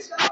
Let's go.